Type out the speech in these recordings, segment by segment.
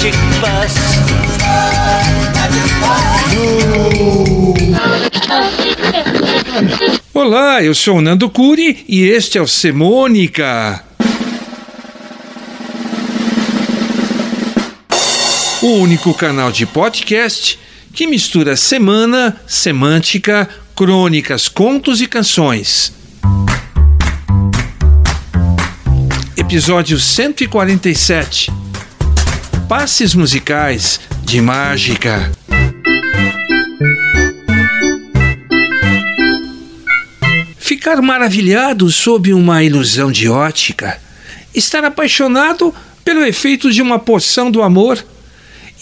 magic bus? Olá, eu sou o Nando Curi e este é o Semônica. O único canal de podcast que mistura semana, semântica, crônicas, contos e canções. Episódio 147 Passes musicais de mágica. Ficar maravilhado sob uma ilusão de ótica. Estar apaixonado pelo efeito de uma poção do amor.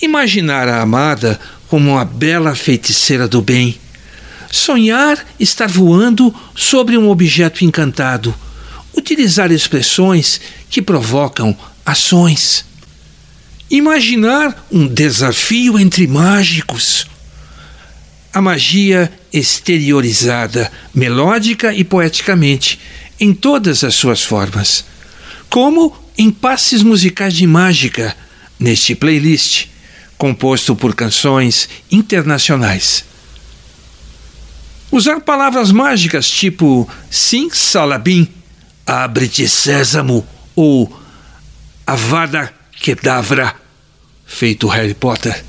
Imaginar a amada como uma bela feiticeira do bem. Sonhar estar voando sobre um objeto encantado. Utilizar expressões que provocam ações. Imaginar um desafio entre mágicos a magia exteriorizada, melódica e poeticamente, em todas as suas formas. Como em passes musicais de mágica, neste playlist, composto por canções internacionais. Usar palavras mágicas tipo sim salabim, abre-te sésamo ou avada kedavra, feito Harry Potter.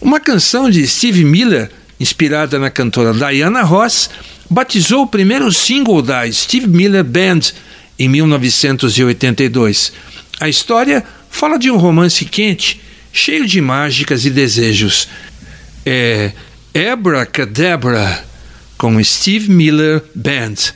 Uma canção de Steve Miller inspirada na cantora Diana Ross, batizou o primeiro single da Steve Miller Band em 1982. A história fala de um romance quente, cheio de mágicas e desejos. É Abracadabra com Steve Miller Band.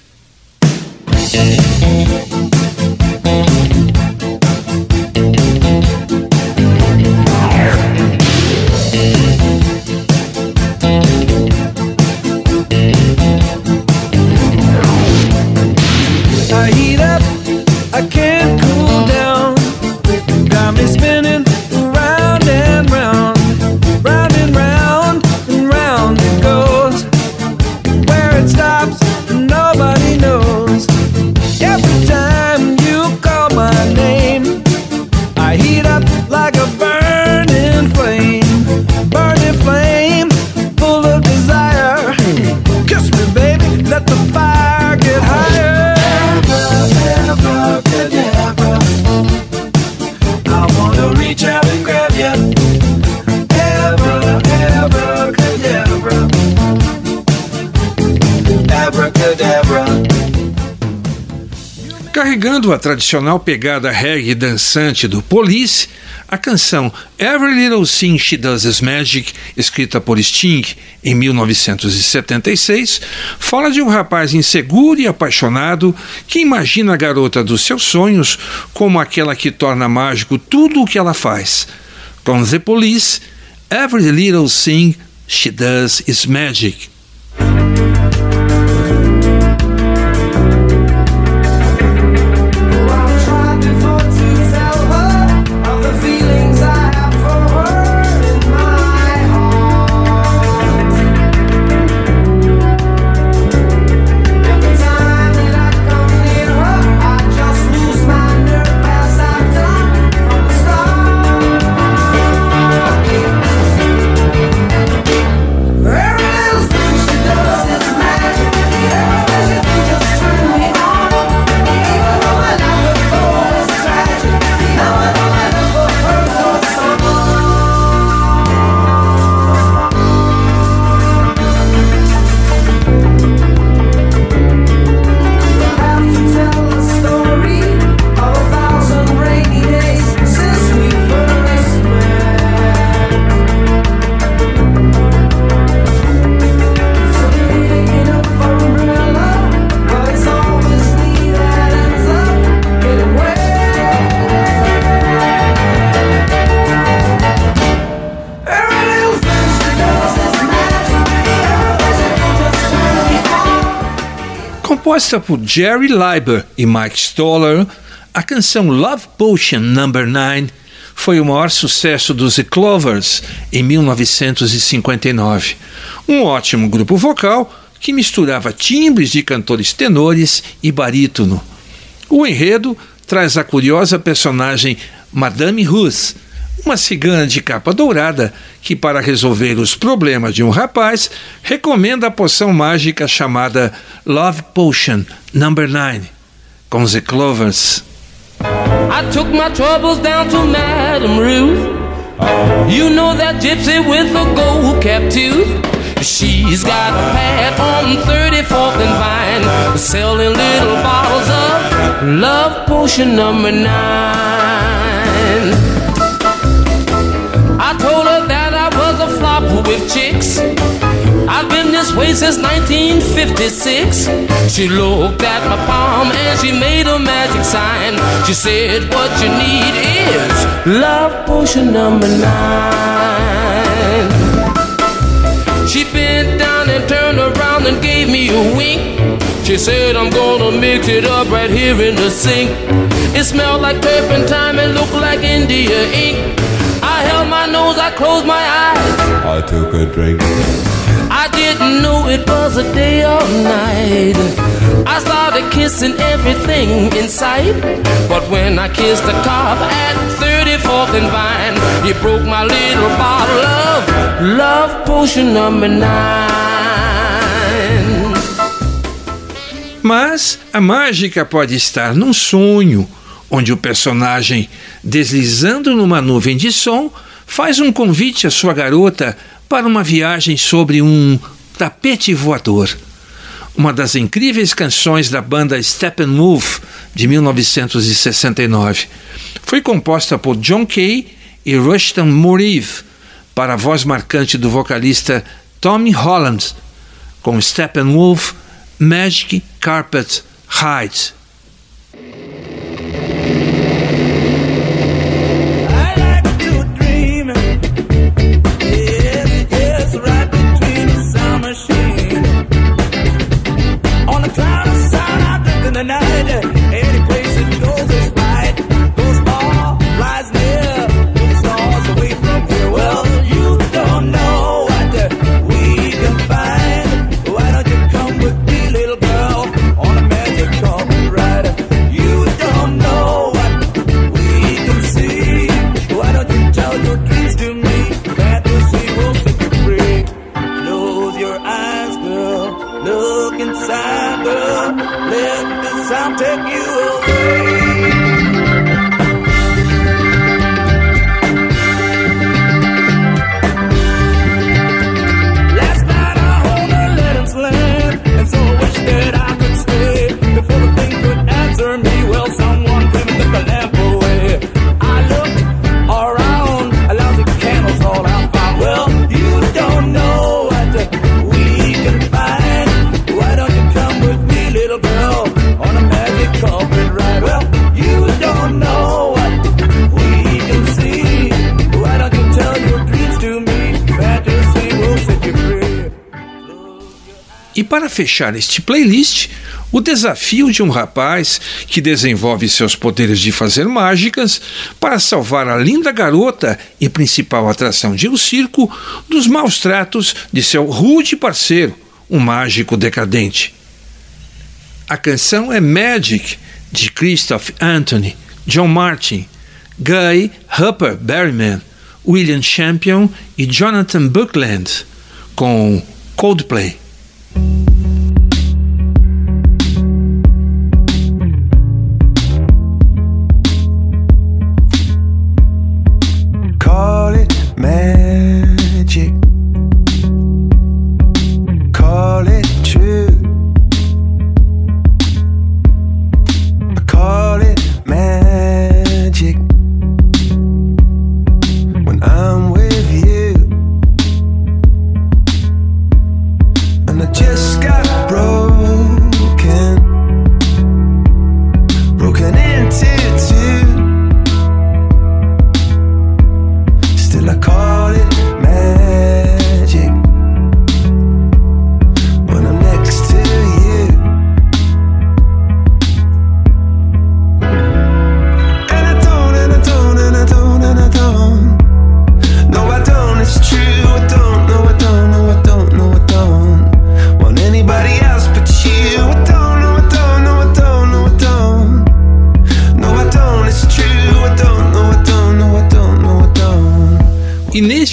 A tradicional pegada reggae dançante do Police, a canção Every Little Thing She Does Is Magic, escrita por Sting em 1976, fala de um rapaz inseguro e apaixonado que imagina a garota dos seus sonhos como aquela que torna mágico tudo o que ela faz. Com The Police, Every Little Thing She Does Is Magic. Composta por Jerry Leiber e Mike Stoller, a canção Love Potion No. 9 foi o maior sucesso dos The Clovers em 1959. Um ótimo grupo vocal que misturava timbres de cantores tenores e barítono. O enredo traz a curiosa personagem Madame Ruth, uma cigana de capa dourada que, para resolver os problemas de um rapaz, recomenda a poção mágica chamada Love Potion Number 9, com The Clovers. I took my troubles down to Madame Ruth. You know that gypsy with the gold cap tooth. She's got a pad on 34th and Vine, selling little bottles of Love Potion Number this way since 1956. She looked at my palm and she made a magic sign. She said, What you need is love potion number nine. She bent down and turned around and gave me a wink. She said, I'm gonna mix it up right here in the sink. It smelled like turpentine and looked like India ink. I held my nose, I closed my eyes. I took a drink. Didn't know it was a day or night. I started kissing everything in sight. But when I kissed the cop at 34th and Vine, he broke my little bottle of love potion number nine. Mas a mágica pode estar num sonho, onde o personagem, deslizando numa nuvem de som, faz um convite à sua garota para uma viagem sobre um tapete voador. Uma das incríveis canções da banda Steppenwolf de 1969. Foi composta por John Kay e Rushton Morive para a voz marcante do vocalista Tommy Holland, com Steppenwolf Magic Carpet Ride. Para fechar este playlist, o desafio de um rapaz que desenvolve seus poderes de fazer mágicas para salvar a linda garota e principal atração de um circo dos maus tratos de seu rude parceiro, um mágico decadente. A canção é Magic, de Christoph Anthony, John Martin, Guy Hupper Berryman, William Champion e Jonathan Buckland, com Coldplay.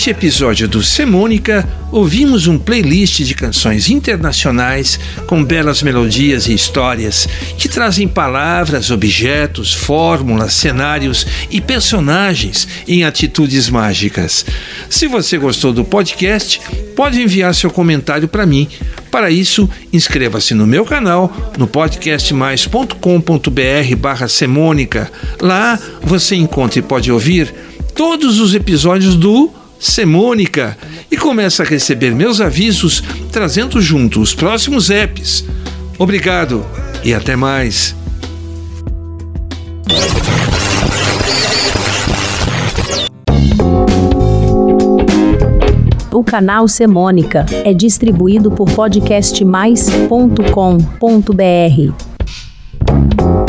Neste episódio do Semônica, ouvimos um playlist de canções internacionais com belas melodias e histórias que trazem palavras, objetos, fórmulas, cenários e personagens em atitudes mágicas. Se você gostou do podcast, pode enviar seu comentário para mim. Para isso, inscreva-se no meu canal no podcastmais.com.br barra Semônica. Lá você encontra e pode ouvir todos os episódios do Semônica e começa a receber meus avisos trazendo junto os próximos apps. Obrigado e até mais. O canal Semônica é distribuído por podcastmais.com.br.